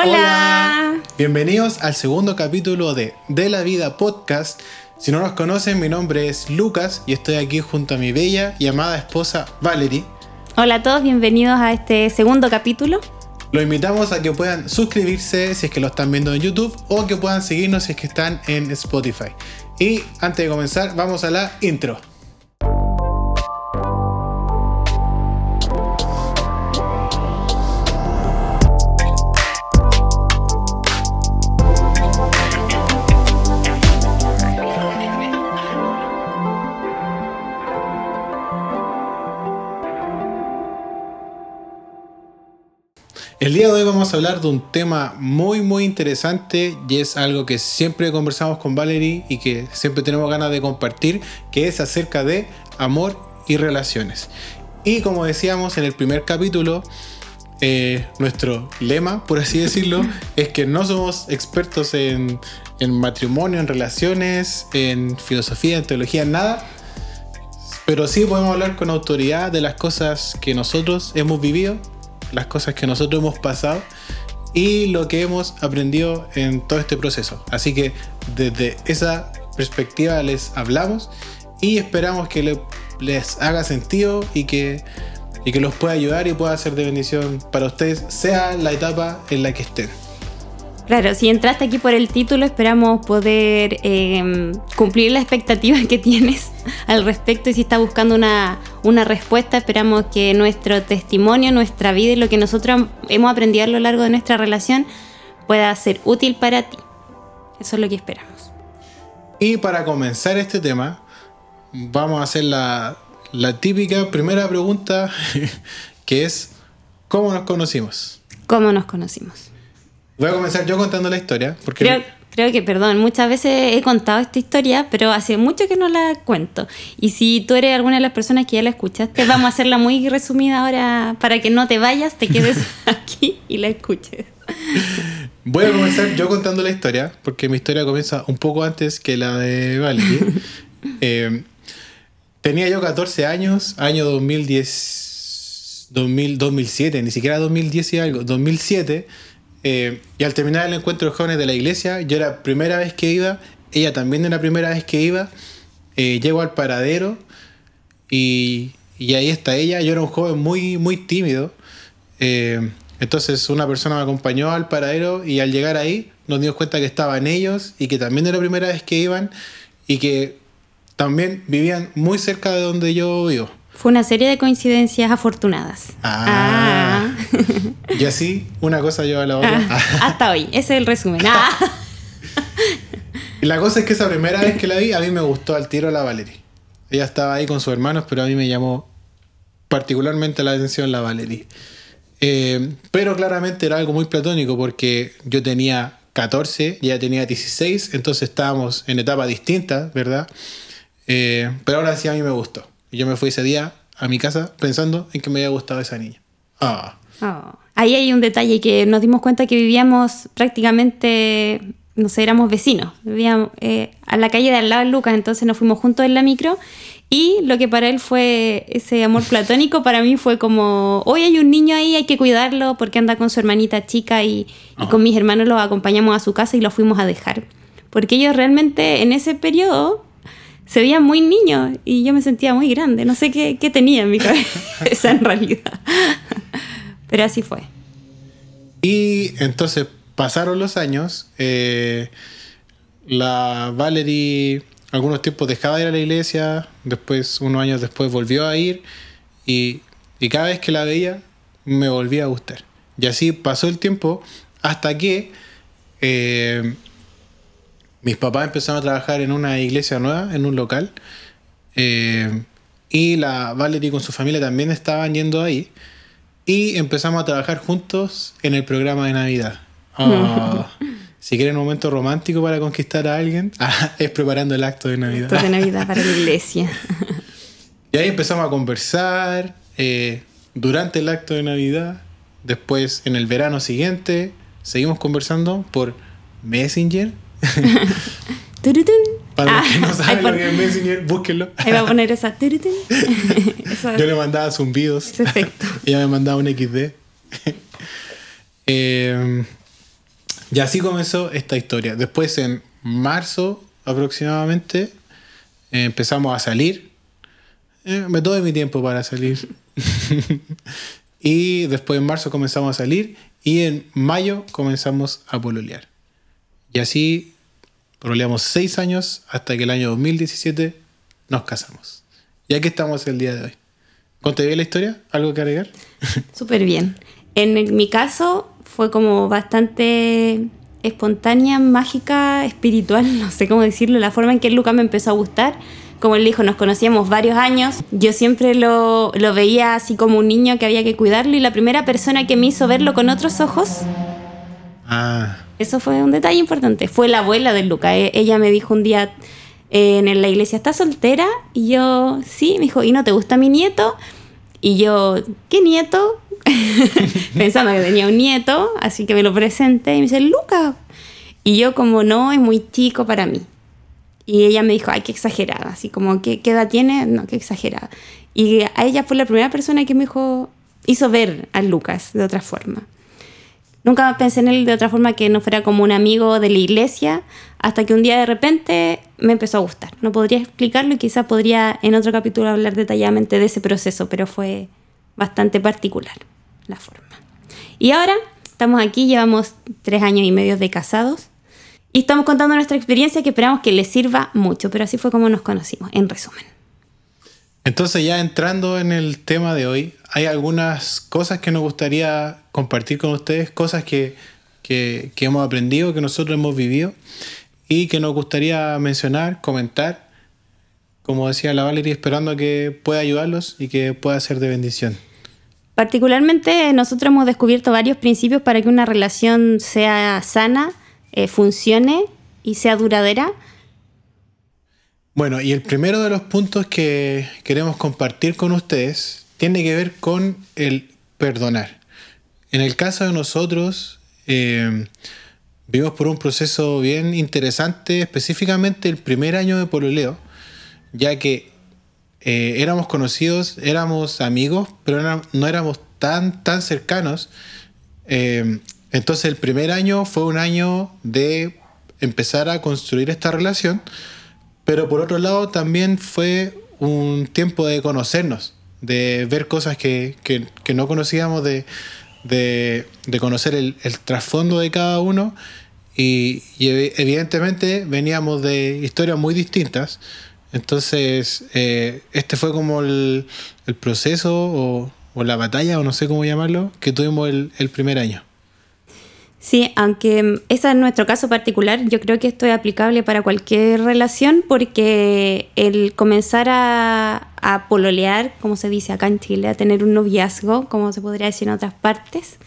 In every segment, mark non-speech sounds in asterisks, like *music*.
Hola. Bienvenidos al segundo capítulo de De la Vida Podcast. Si no nos conocen, mi nombre es Lucas y estoy aquí junto a mi bella y amada esposa Valerie. Hola a todos, bienvenidos a este segundo capítulo. Los invitamos a que puedan suscribirse si es que lo están viendo en YouTube o que puedan seguirnos si es que están en Spotify. Y antes de comenzar, vamos a la intro. El día de hoy vamos a hablar de un tema muy muy interesante y es algo que siempre conversamos con Valerie y que siempre tenemos ganas de compartir, que es acerca de amor y relaciones. Y como decíamos en el primer capítulo, eh, nuestro lema, por así decirlo, *laughs* es que no somos expertos en, en matrimonio, en relaciones, en filosofía, en teología, en nada. Pero sí podemos hablar con autoridad de las cosas que nosotros hemos vivido las cosas que nosotros hemos pasado y lo que hemos aprendido en todo este proceso. Así que desde esa perspectiva les hablamos y esperamos que les haga sentido y que, y que los pueda ayudar y pueda ser de bendición para ustedes, sea la etapa en la que estén. Claro, si entraste aquí por el título, esperamos poder em, cumplir la expectativa que tienes al respecto y si estás buscando una, una, respuesta, esperamos que nuestro testimonio, nuestra vida y lo que nosotros hemos aprendido a lo largo de nuestra relación pueda ser útil para ti. Eso es lo que esperamos. Y para comenzar este tema, vamos a hacer la, la típica primera pregunta, *laughs* que es, ¿cómo nos conocimos? ¿Cómo nos conocimos? Voy a comenzar yo contando la historia. Porque creo, creo, que, perdón, muchas veces he contado esta historia, pero hace mucho que no la cuento. Y si tú eres alguna de las personas que ya la escuchaste, vamos a hacerla muy resumida ahora para que no te vayas, te quedes *laughs* aquí y la escuches. Voy a comenzar yo contando la historia, porque mi historia comienza un poco antes que la de Valerie. *laughs* eh, tenía yo 14 años, año 2010, 2000, 2007, ni siquiera 2010 y algo, 2007 eh, y al terminar el encuentro de jóvenes de la iglesia, yo era la primera vez que iba, ella también era la primera vez que iba, eh, llego al paradero y, y, ahí está ella, yo era un joven muy, muy tímido, eh, entonces una persona me acompañó al paradero y al llegar ahí nos dimos cuenta que estaban ellos y que también era la primera vez que iban y que también vivían muy cerca de donde yo vivo. Fue una serie de coincidencias afortunadas. Ah. *laughs* Y así, una cosa lleva a la otra. Ah, *laughs* hasta hoy, ese es el resumen. Ah. *laughs* La cosa es que esa primera vez que la vi, a mí me gustó al tiro la Valerie. Ella estaba ahí con sus hermanos, pero a mí me llamó particularmente la atención la Valerie. Eh, pero claramente era algo muy platónico porque yo tenía 14 y ella tenía 16, entonces estábamos en etapas distintas, ¿verdad? Eh, pero ahora sí a mí me gustó. Y yo me fui ese día a mi casa pensando en que me había gustado esa niña. Ah. Oh. Ahí hay un detalle que nos dimos cuenta que vivíamos prácticamente, no sé, éramos vecinos. Vivíamos eh, a la calle de al lado de Lucas, entonces nos fuimos juntos en la micro. Y lo que para él fue ese amor platónico, para mí fue como, hoy hay un niño ahí, hay que cuidarlo porque anda con su hermanita chica y, y con mis hermanos lo acompañamos a su casa y lo fuimos a dejar. Porque ellos realmente en ese periodo se veían muy niños y yo me sentía muy grande. No sé qué, qué tenía en mi cabeza *laughs* en realidad. Pero así fue. Y entonces pasaron los años. Eh, la Valerie algunos tiempos dejaba de ir a la iglesia. Después, unos años después, volvió a ir. Y, y cada vez que la veía, me volvía a gustar. Y así pasó el tiempo hasta que eh, mis papás empezaron a trabajar en una iglesia nueva, en un local. Eh, y la Valerie con su familia también estaban yendo ahí. Y empezamos a trabajar juntos en el programa de Navidad. Oh, *laughs* si quieren un momento romántico para conquistar a alguien, *laughs* ah, es preparando el acto de Navidad. Acto de Navidad para la iglesia. *laughs* y ahí empezamos a conversar eh, durante el acto de Navidad. Después, en el verano siguiente, seguimos conversando por Messenger Para los que no Ah, saben ahí lo que es Messenger, búsquenlo. Ahí va a poner esa. *laughs* Yo le mandaba zumbidos. Ese efecto. *laughs* Ella me mandaba un XD. *laughs* Eh, Y así comenzó esta historia. Después, en marzo aproximadamente, eh, empezamos a salir. Eh, me doy mi tiempo para salir. y después en marzo comenzamos a salir. Y en mayo comenzamos a pololear. Y así pololeamos seis años hasta que el año 2017 nos casamos. Y aquí estamos el día de hoy. ¿Conté bien la historia? ¿Algo que agregar? *laughs* Súper bien. En mi caso fue como bastante espontánea, mágica, espiritual, *laughs* no sé cómo decirlo, la forma en que Luca me empezó a gustar. Como él dijo, nos conocíamos varios años. Yo siempre lo, lo veía así como un niño que había que cuidarlo y la primera persona que me hizo verlo con otros ojos. Ah. Eso fue un detalle importante. Fue la abuela de Luca. E, ella me dijo un día eh, en la iglesia, ¿estás soltera? Y yo, sí, me dijo, ¿y no te gusta mi nieto? Y yo, ¿qué nieto? *laughs* Pensando que tenía un nieto, así que me lo presenté y me dice, Luca. Y yo como, no, es muy chico para mí. Y ella me dijo, ay, qué exagerada, así como, ¿qué, edad tiene? No, qué exagerada. Y a ella fue la primera persona que me dijo, hizo ver a Lucas de otra forma. Nunca pensé en él de otra forma que no fuera como un amigo de la iglesia, hasta que un día de repente me empezó a gustar. No podría explicarlo y quizás podría en otro capítulo hablar detalladamente de ese proceso, pero fue bastante particular la forma. Y ahora estamos aquí, llevamos tres años y medio de casados y estamos contando nuestra experiencia que esperamos que les sirva mucho, pero así fue como nos conocimos, en resumen. Entonces ya entrando en el tema de hoy, hay algunas cosas que nos gustaría compartir con ustedes, cosas que, que, hemos aprendido, que nosotros hemos vivido y que nos gustaría mencionar, comentar, como decía la Valeria, esperando que pueda ayudarlos y que pueda ser de bendición. Particularmente nosotros hemos descubierto varios principios para que una relación sea sana, eh, funcione y sea duradera. Bueno, y el primero de los puntos que queremos compartir con ustedes tiene que ver con el perdonar. En el caso de nosotros, eh, vimos por un proceso bien interesante, específicamente el primer año de pololeo, ya que eh, éramos conocidos, éramos amigos, pero no éramos tan, tan cercanos. Eh, entonces el primer año fue un año de empezar a construir esta relación, pero por otro lado también fue un tiempo de conocernos, de ver cosas que, que no conocíamos, de, de, conocer el, trasfondo de cada uno y, evidentemente veníamos de historias muy distintas. Entonces, eh, este fue como el, proceso o, la batalla, o no sé cómo llamarlo, que tuvimos el, el primer año. Sí, aunque ese es nuestro caso particular, yo creo que esto es aplicable para cualquier relación porque el comenzar a, pololear, como se dice acá en Chile, a tener un noviazgo, como se podría decir en otras partes,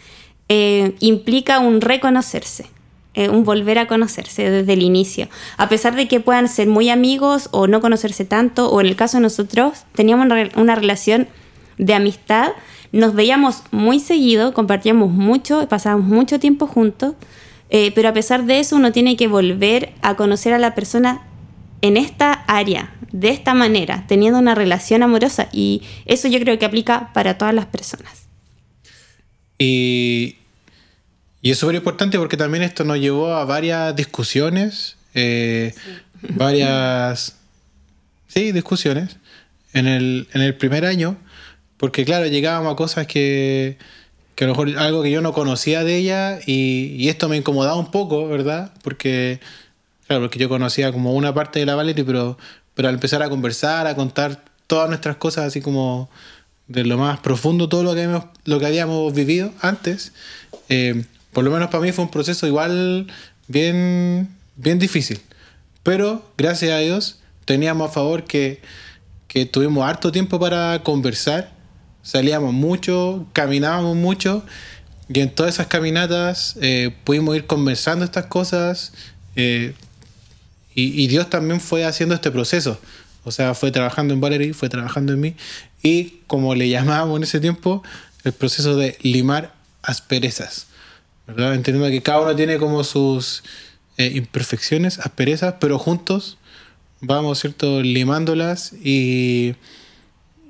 eh, implica un reconocerse, eh, un volver a conocerse desde el inicio. A pesar de que puedan ser muy amigos o no conocerse tanto, o en el caso de nosotros, teníamos una relación de amistad nos veíamos muy seguido, compartíamos mucho, pasábamos mucho tiempo juntos, eh, pero a pesar de eso uno tiene que volver a conocer a la persona en esta área, de esta manera, teniendo una relación amorosa. Y eso yo creo que aplica para todas las personas. Y, y es súper importante porque también esto nos llevó a varias discusiones, eh, varias, sí, discusiones en el, en el primer año porque claro, llegábamos a cosas que, que a lo mejor algo que yo no conocía de ella y, esto me incomodaba un poco, ¿verdad? Porque, claro, porque yo conocía como una parte de la Valerie, pero, pero al empezar a conversar, a contar todas nuestras cosas así como de lo más profundo, todo lo que, habíamos, lo que habíamos vivido antes, eh, por lo menos para mí fue un proceso igual bien, bien difícil. Pero gracias a Dios teníamos a favor que, que tuvimos harto tiempo para conversar salíamos mucho, caminábamos mucho y en todas esas caminatas eh, pudimos ir conversando estas cosas eh, y, Dios también fue haciendo este proceso. O sea, fue trabajando en Valerie, fue trabajando en mí y como le llamábamos en ese tiempo, el proceso de limar asperezas. ¿verdad? Entendiendo que cada uno tiene como sus eh, imperfecciones, asperezas, pero juntos vamos, ¿cierto?, limándolas y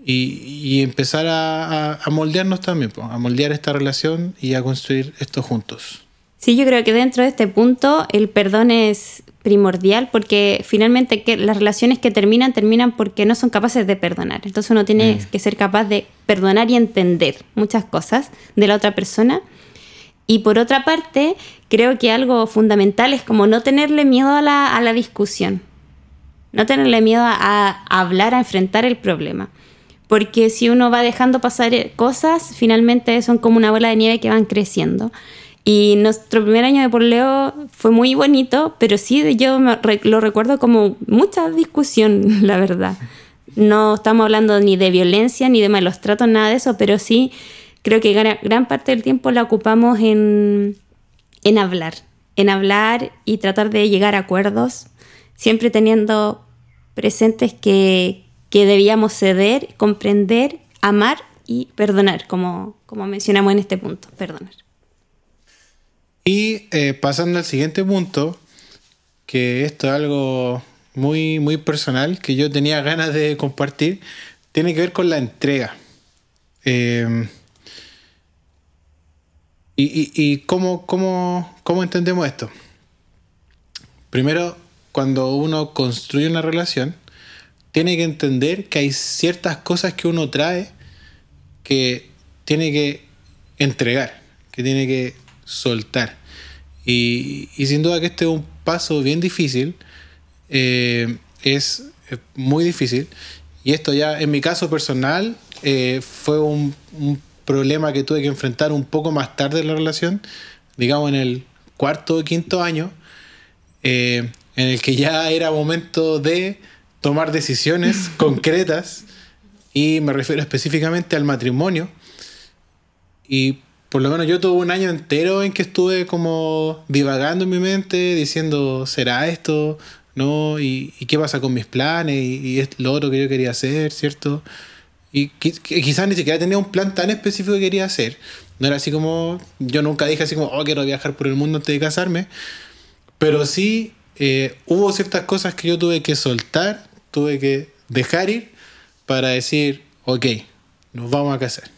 y, empezar a, moldearnos también, a moldear esta relación y a construir esto juntos. Sí, yo creo que dentro de este punto el perdón es primordial porque finalmente que las relaciones que terminan terminan porque no son capaces de perdonar. Entonces uno tiene mm. que ser capaz de perdonar y entender muchas cosas de la otra persona. Y por otra parte, creo que algo fundamental es como no tenerle miedo a la, a la discusión, no tenerle miedo a, a hablar, a enfrentar el problema. Porque si uno va dejando pasar cosas, finalmente son como una bola de nieve que van creciendo. Y nuestro primer año de porleo fue muy bonito, pero sí yo lo recuerdo como mucha discusión, *laughs* la verdad. No estamos hablando ni de violencia ni de malos tratos, nada de eso, pero sí creo que gran, parte del tiempo la ocupamos en, en hablar, en hablar y tratar de llegar a acuerdos, siempre teniendo presentes que, que debíamos ceder, comprender, amar y perdonar, como, como mencionamos en este punto, perdonar. Y eh, pasando al siguiente punto, que esto es algo muy, muy personal que yo tenía ganas de compartir, tiene que ver con la entrega. Eh, y, cómo, cómo, cómo entendemos esto. Primero, cuando uno construye una relación, tiene que entender que hay ciertas cosas que uno trae que tiene que entregar, que tiene que soltar. Y, sin duda que este es un paso bien difícil, eh, es, muy difícil. Y esto ya en mi caso personal eh, fue un, problema que tuve que enfrentar un poco más tarde en la relación, digamos en el cuarto o quinto año, eh, en el que ya era momento de tomar decisiones *laughs* concretas y me refiero específicamente al matrimonio. Y por lo menos yo tuve un año entero en que estuve como divagando en mi mente, diciendo, ¿será esto? ¿No? ¿Y, qué pasa con mis planes? ¿Y, es lo otro que yo quería hacer? ¿Cierto? Y quizás ni siquiera tenía un plan tan específico que quería hacer. No era así como, yo nunca dije así como, oh, quiero viajar por el mundo antes de casarme. Pero sí eh, hubo ciertas cosas que yo tuve que soltar, tuve que dejar ir para decir, ok, nos vamos a casar.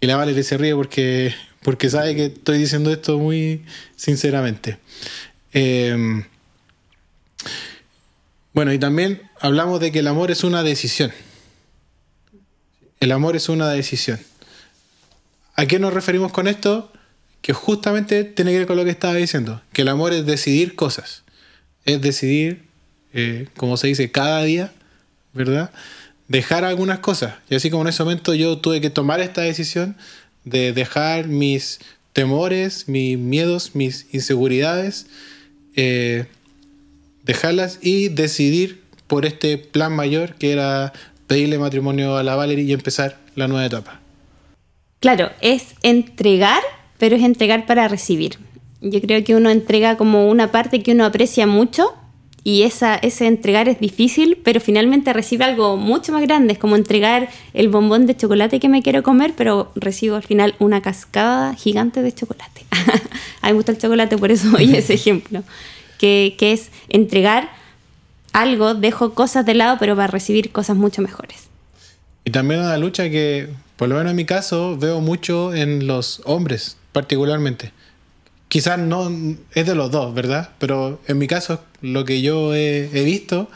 Y la Valerie se ríe porque, porque sabe que estoy diciendo esto muy sinceramente. Em, bueno, y también hablamos de que el amor es una decisión. El amor es una decisión. ¿A qué nos referimos con esto? Que justamente tiene que ver con lo que estaba diciendo, que el amor es decidir cosas, es decidir, eh, como se dice, cada día, ¿verdad? dejar algunas cosas. Y así como en ese momento yo tuve que tomar esta decisión de dejar mis temores, mis miedos, mis inseguridades, eh, dejarlas y decidir por este plan mayor que era pedirle matrimonio a la Valerie y empezar la nueva etapa. Claro, es entregar, pero es entregar para recibir. Yo creo que uno entrega como una parte que uno aprecia mucho y esa, ese entregar es difícil, pero finalmente recibe algo mucho más grande, es como entregar el bombón de chocolate que me quiero comer, pero recibo al final una cascada gigante de chocolate. *laughs* a mí me gusta el chocolate, por eso doy ese *laughs* ejemplo, que, que es entregar algo, dejo cosas de lado, pero para recibir cosas mucho mejores. Y también una lucha que, por lo menos en mi caso, veo mucho en los hombres, particularmente quizás no es de los dos, ¿verdad? Pero en mi caso, lo que yo he, visto,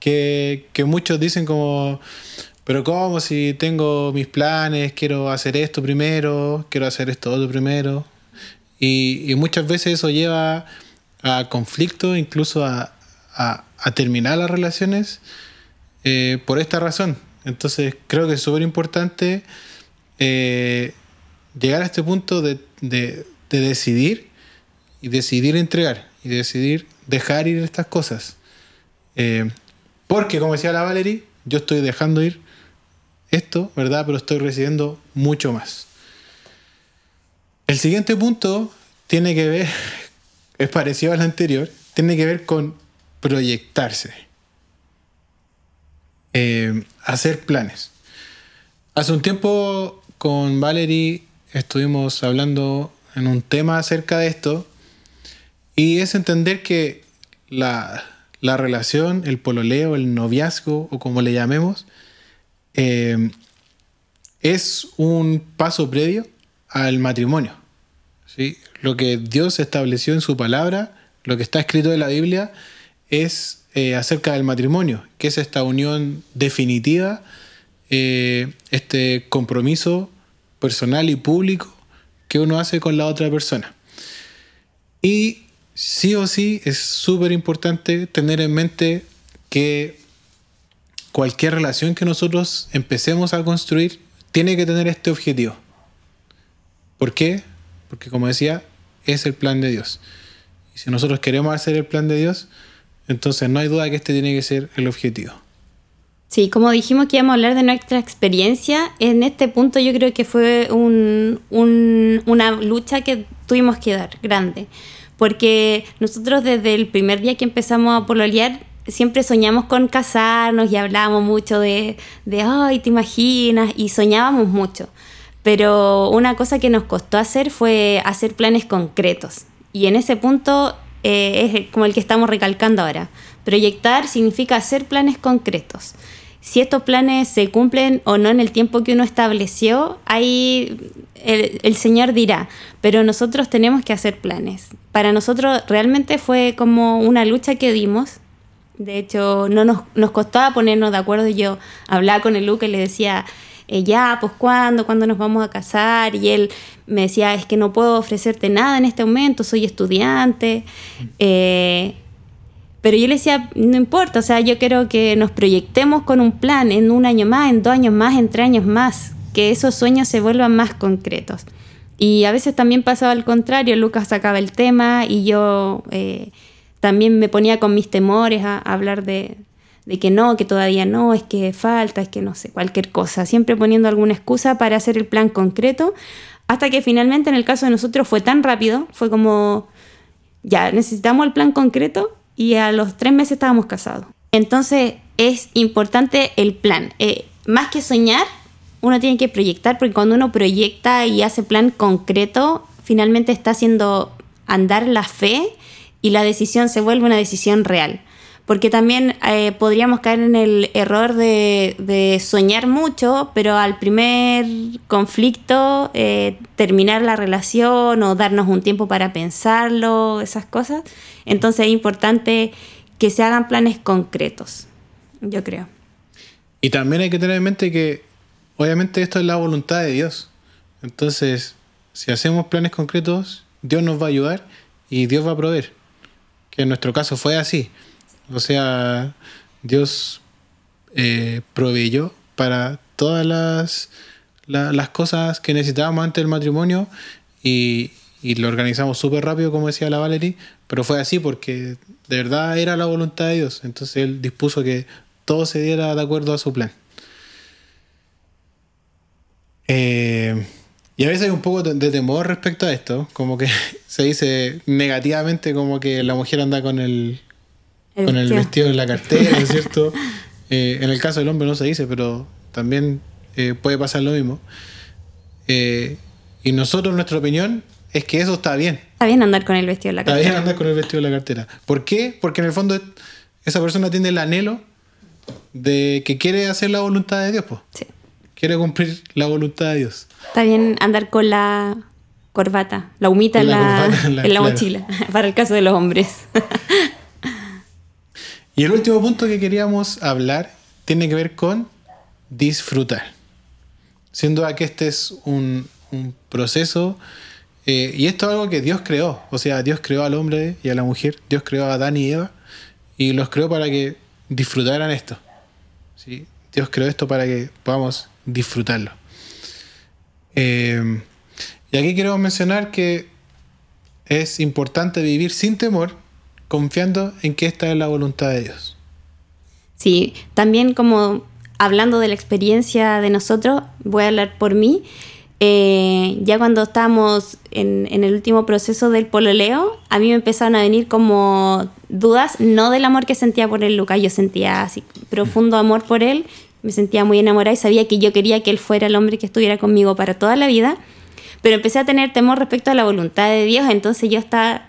que, muchos dicen como, pero ¿cómo si tengo mis planes, quiero hacer esto primero, quiero hacer esto otro primero? Y, muchas veces eso lleva a conflicto, incluso a, terminar las relaciones eh, por esta razón. Entonces creo que es súper importante eh, llegar a este punto de, de decidir y decidir entregar y decidir dejar ir estas cosas. Eh, porque, como decía la Valerie, yo estoy dejando ir esto, ¿verdad? Pero estoy recibiendo mucho más. El siguiente punto tiene que ver, *laughs* es parecido al anterior, tiene que ver con proyectarse. Eh, hacer planes. Hace un tiempo con Valerie estuvimos hablando en un tema acerca de esto y es entender que la, relación, el pololeo, el noviazgo o como le llamemos, eh, es un paso previo al matrimonio. ¿sí? lo que Dios estableció en su palabra, lo que está escrito en la Biblia, es eh, acerca del matrimonio, que es esta unión definitiva, eh, este compromiso personal y público que uno hace con la otra persona. Y sí o sí es súper importante tener en mente que cualquier relación que nosotros empecemos a construir tiene que tener este objetivo. ¿Por qué? Porque como decía, es el plan de Dios. Y si nosotros queremos hacer el plan de Dios, entonces no hay duda que este tiene que ser el objetivo. Sí, como dijimos que íbamos a hablar de nuestra experiencia, en este punto yo creo que fue una lucha que tuvimos que dar, grande. Porque nosotros desde el primer día que empezamos a pololear, siempre soñamos con casarnos y hablábamos mucho de, de, ay, te imaginas, y soñábamos mucho. Pero una cosa que nos costó hacer fue hacer planes concretos. Y en ese punto eh, es como el que estamos recalcando ahora. Proyectar significa hacer planes concretos. Si estos planes se cumplen o no en el tiempo que uno estableció, ahí el, el, Señor dirá, pero nosotros tenemos que hacer planes. Para nosotros realmente fue como una lucha que dimos. De hecho, no nos, nos costaba ponernos de acuerdo. Yo hablaba con el Luke y le decía, eh, ya, pues cuándo, cuándo nos vamos a casar. Y él me decía, es que no puedo ofrecerte nada en este momento, soy estudiante. Eh, pero yo le decía, no importa, o sea, yo quiero que nos proyectemos con un plan en un año más, en dos años más, en tres años más, que esos sueños se vuelvan más concretos. Y a veces también pasaba al contrario, Lucas sacaba el tema y yo eh, también me ponía con mis temores a, hablar de, de que no, que todavía no, es que falta, es que no sé, cualquier cosa, siempre poniendo alguna excusa para hacer el plan concreto, hasta que finalmente en el caso de nosotros fue tan rápido, fue como, ya, necesitamos el plan concreto y a los tres meses estábamos casados. Entonces es importante el plan, eh, más que soñar, uno tiene que proyectar, porque cuando uno proyecta y hace plan concreto, finalmente está haciendo andar la fe y la decisión se vuelve una decisión real porque también eh, podríamos caer en el error de, soñar mucho, pero al primer conflicto eh, terminar la relación o darnos un tiempo para pensarlo, esas cosas. Entonces es importante que se hagan planes concretos, yo creo. Y también hay que tener en mente que obviamente esto es la voluntad de Dios. Entonces, si hacemos planes concretos, Dios nos va a ayudar y Dios va a proveer. Que en nuestro caso fue así. O sea, Dios eh, proveyó para todas las, las cosas que necesitábamos antes del matrimonio y, lo organizamos súper rápido, como decía la Valerie, pero fue así porque de verdad era la voluntad de Dios. Entonces Él dispuso que todo se diera de acuerdo a su plan. Eh, y a veces hay un poco de temor respecto a esto, como que *laughs* se dice negativamente como que la mujer anda con el, con el vestido en la cartera, ¿es *laughs* cierto? Eh, en el caso del hombre no se dice, pero también eh, puede pasar lo mismo. Eh, y nosotros, nuestra opinión es que eso está bien. Está bien andar con el vestido en la cartera. Está bien andar con el vestido en la cartera. ¿Por qué? Porque en el fondo esa persona tiene el anhelo de que quiere hacer la voluntad de Dios, pues. Sí. Quiere cumplir la voluntad de Dios. Está bien andar con la corbata, la humita en la, en la, mochila, *laughs* para el caso de los hombres. *laughs* Y el último punto que queríamos hablar tiene que ver con disfrutar. Siendo que este es un, proceso, eh, y esto es algo que Dios creó, o sea, Dios creó al hombre y a la mujer, Dios creó a Adán y Eva, y los creó para que disfrutaran esto. ¿sí? Dios creó esto para que podamos disfrutarlo. Eh, y aquí queremos mencionar que es importante vivir sin temor confiando en que esta es la voluntad de Dios. Sí, también como hablando de la experiencia de nosotros, voy a hablar por mí. Eh, ya cuando estábamos en, el último proceso del pololeo, a mí me empezaron a venir como dudas, no del amor que sentía por él, Lucas, yo sentía así profundo amor por él, me sentía muy enamorada y sabía que yo quería que él fuera el hombre que estuviera conmigo para toda la vida, pero empecé a tener temor respecto a la voluntad de Dios, entonces yo estaba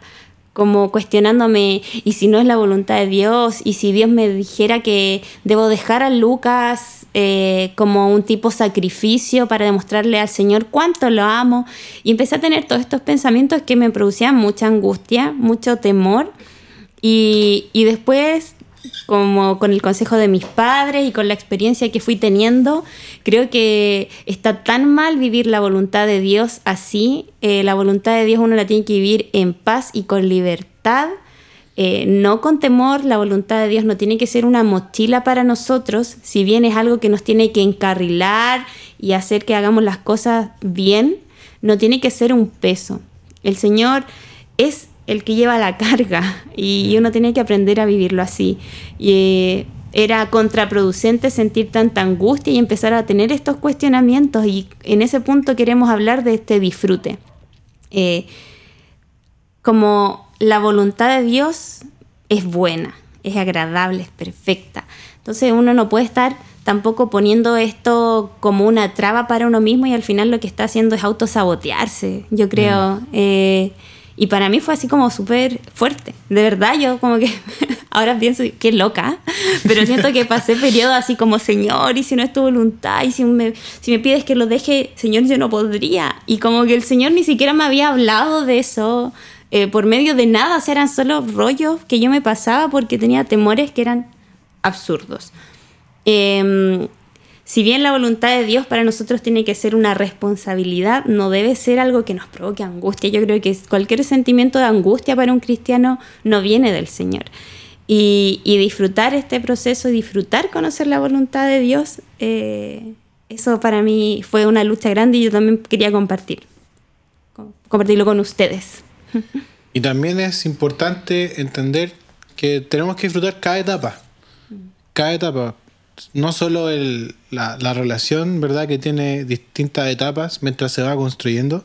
como cuestionándome, ¿y si no es la voluntad de Dios? ¿Y si Dios me dijera que debo dejar a Lucas eh, como un tipo sacrificio para demostrarle al Señor cuánto lo amo. Y empecé a tener todos estos pensamientos que me producían mucha angustia, mucho temor. Y, y después como con el consejo de mis padres y con la experiencia que fui teniendo, creo que está tan mal vivir la voluntad de Dios así. Eh, la voluntad de Dios uno la tiene que vivir en paz y con libertad, eh, no con temor. La voluntad de Dios no tiene que ser una mochila para nosotros, si bien es algo que nos tiene que encarrilar y hacer que hagamos las cosas bien, no tiene que ser un peso. El Señor es el que lleva la carga y uno tiene que aprender a vivirlo así. Y eh, era contraproducente sentir tanta angustia y empezar a tener estos cuestionamientos y en ese punto queremos hablar de este disfrute. Eh, como la voluntad de Dios es buena, es agradable, es perfecta. Entonces uno no puede estar tampoco poniendo esto como una traba para uno mismo y al final lo que está haciendo es autosabotearse, yo creo. Mm. Eh, y para mí fue así como súper fuerte. De verdad, yo como que *laughs* ahora pienso, qué loca, pero siento que pasé periodo así como, Señor, y si no es tu voluntad, y si me, si me pides que lo deje, Señor, yo no podría. Y como que el Señor ni siquiera me había hablado de eso eh, por medio de nada, o sea, eran solo rollos que yo me pasaba porque tenía temores que eran absurdos. Eh, si bien la voluntad de Dios para nosotros tiene que ser una responsabilidad, no debe ser algo que nos provoque angustia. Yo creo que cualquier sentimiento de angustia para un cristiano no viene del Señor. Y, disfrutar este proceso, disfrutar conocer la voluntad de Dios, eh, eso para mí fue una lucha grande y yo también quería compartir, compartirlo con ustedes. *laughs* Y también es importante entender que tenemos que disfrutar cada etapa, cada etapa, no solo el, la, relación, ¿verdad? Que tiene distintas etapas mientras se va construyendo,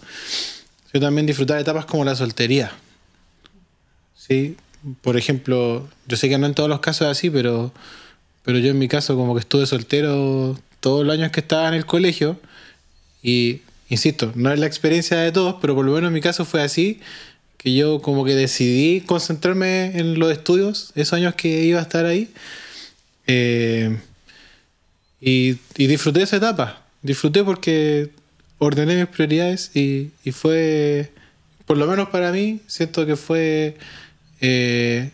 sino también disfrutar etapas como la soltería. ¿Sí? Por ejemplo, yo sé que no en todos los casos es así, pero, pero yo en mi caso como que estuve soltero todos los años que estaba en el colegio y, insisto, no es la experiencia de todos, pero por lo menos en mi caso fue así, que yo como que decidí concentrarme en los estudios, esos años que iba a estar ahí. Eh, y, disfruté esa etapa. Disfruté porque ordené mis prioridades y, fue, por lo menos para mí, siento que fue eh,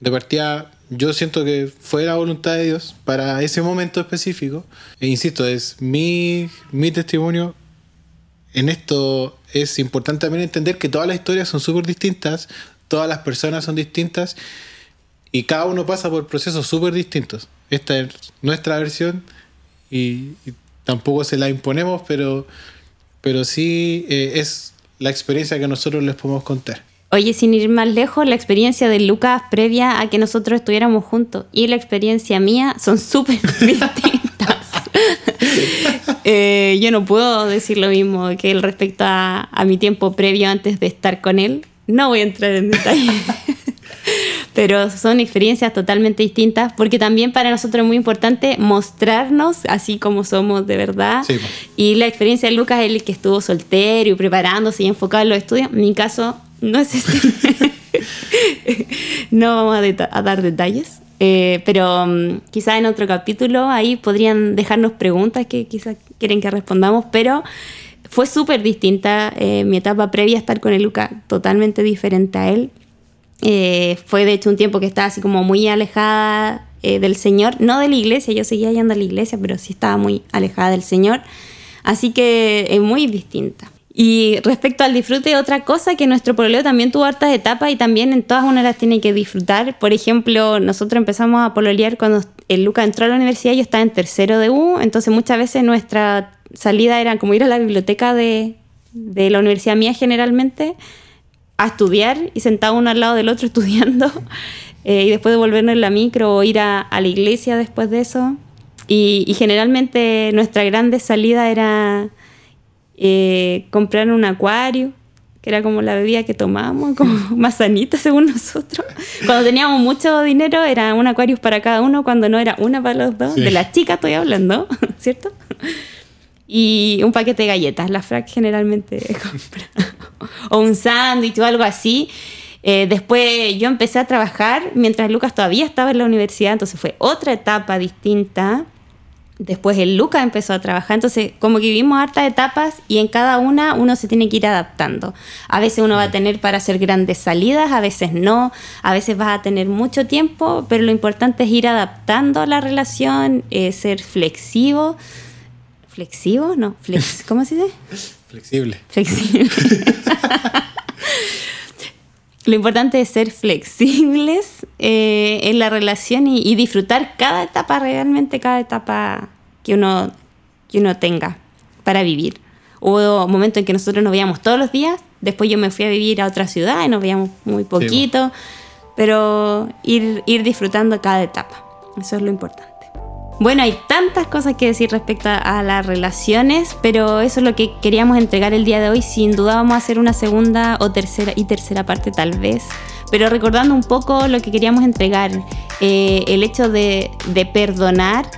de partida. Yo siento que fue la voluntad de Dios para ese momento específico. E insisto, es mi, mi testimonio. En esto es importante también entender que todas las historias son súper distintas, todas las personas son distintas y cada uno pasa por procesos súper distintos. Esta es nuestra versión y, tampoco se la imponemos, pero, pero sí eh, es la experiencia que nosotros les podemos contar. Oye, sin ir más lejos, la experiencia de Lucas previa a que nosotros estuviéramos juntos y la experiencia mía son súper *laughs* distintas. *laughs* Eh, yo no puedo decir lo mismo que él respecto a, a mi tiempo previo antes de estar con él. No voy a entrar en detalle. *laughs* pero son experiencias totalmente distintas porque también para nosotros es muy importante mostrarnos así como somos de verdad. Y la experiencia de Lucas el que estuvo soltero y preparándose y enfocado en los estudios. En mi caso no es ese. *laughs* no vamos a, dar detalles. Eh, pero um, quizás en otro capítulo ahí podrían dejarnos preguntas que quizás quieren que respondamos, pero fue súper distinta eh, mi etapa previa a estar con el Lucas, totalmente diferente a él. Eh, fue de hecho un tiempo que estaba así como muy alejada eh, del Señor, no de la iglesia, yo seguía yendo a la iglesia, pero sí estaba muy alejada del Señor. Así que es muy distinta. Y respecto al disfrute, otra cosa que nuestro pololeo también tuvo hartas etapas y también en todas unas las tiene que disfrutar. Por ejemplo, nosotros empezamos a pololear cuando el Luca entró a la universidad, yo estaba en tercero de U, entonces muchas veces nuestra salida era como ir a la biblioteca de, de la universidad mía generalmente a estudiar y sentado uno al lado del otro *laughs* estudiando eh, y después de volvernos en la micro o ir a, la iglesia después de eso. Y, generalmente nuestra grande salida era eh, comprar un acuario, que era como la bebida que tomábamos, *laughs* como más sanita según nosotros. Cuando teníamos mucho dinero era un acuario para cada uno, cuando no era una para los dos. De las chicas estoy hablando, *laughs* ¿cierto? Y un paquete de galletas, la frac generalmente *laughs* compra o un sándwich o algo así. Eh, después yo empecé a trabajar mientras Lucas todavía estaba en la universidad, entonces fue otra etapa distinta Después el Luca empezó a trabajar, entonces como que vivimos hartas etapas y en cada una uno se tiene que ir adaptando. A veces uno va a tener para hacer grandes salidas, a veces no, a veces vas a tener mucho tiempo, pero lo importante es ir adaptando la relación, eh, ser flexivo. ¿Flexivo? No, flex, *laughs* ¿cómo se dice? Flexible. Flexible. *laughs* Lo importante es ser flexibles eh, en la relación y, disfrutar cada etapa, realmente cada etapa que uno, que uno tenga para vivir. Hubo momentos en que nosotros nos veíamos todos los días, después yo me fui a vivir a otra ciudad y nos veíamos muy poquito, pero ir, ir disfrutando cada etapa, eso es lo importante. Bueno, hay tantas cosas que decir respecto a las relaciones, pero eso es lo que queríamos entregar el día de hoy. Sin duda vamos a hacer una segunda o tercera y tercera parte tal vez. Pero recordando un poco lo que queríamos entregar, eh, el hecho de, perdonar,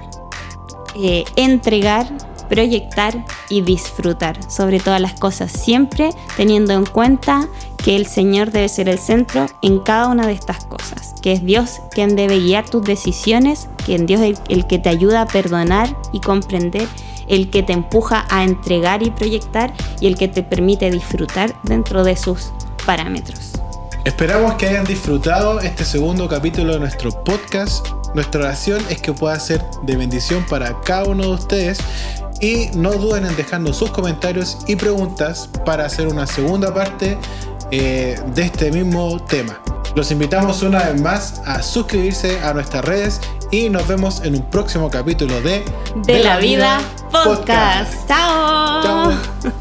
eh, entregar, proyectar y disfrutar sobre todas las cosas, siempre teniendo en cuenta que el Señor debe ser el centro en cada una de estas cosas, que es Dios quien debe guiar tus decisiones, que Dios es el, que te ayuda a perdonar y comprender, el que te empuja a entregar y proyectar y el que te permite disfrutar dentro de sus parámetros. Esperamos que hayan disfrutado este segundo capítulo de nuestro podcast. Nuestra oración es que pueda ser de bendición para cada uno de ustedes y no duden en dejarnos sus comentarios y preguntas para hacer una segunda parte eh, de este mismo tema. Los invitamos una vez más a suscribirse a nuestras redes y nos vemos en un próximo capítulo de De, la, Vida, Podcast. Chao. Chao.